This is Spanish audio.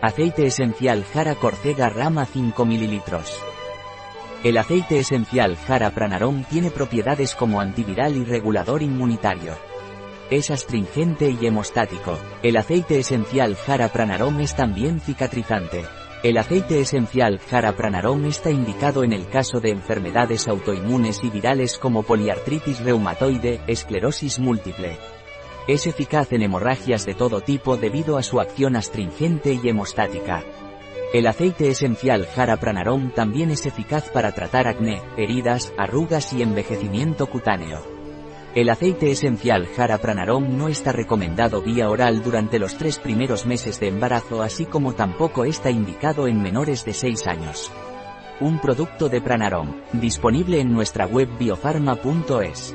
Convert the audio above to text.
Aceite esencial Jara Corcega Rama 5 ml. El aceite esencial Jara Pranarom tiene propiedades como antiviral y regulador inmunitario. Es astringente y hemostático. El aceite esencial Jara Pranarom es también cicatrizante. El aceite esencial Jara Pranarom está indicado en el caso de enfermedades autoinmunes y virales como poliartritis reumatoide, esclerosis múltiple. Es eficaz en hemorragias de todo tipo debido a su acción astringente y hemostática. El aceite esencial Jara Pranarom también es eficaz para tratar acné, heridas, arrugas y envejecimiento cutáneo. El aceite esencial Jara Pranarom no está recomendado vía oral durante los tres primeros meses de embarazo así como tampoco está indicado en menores de 6 años. Un producto de Pranarom, disponible en nuestra web biofarma.es.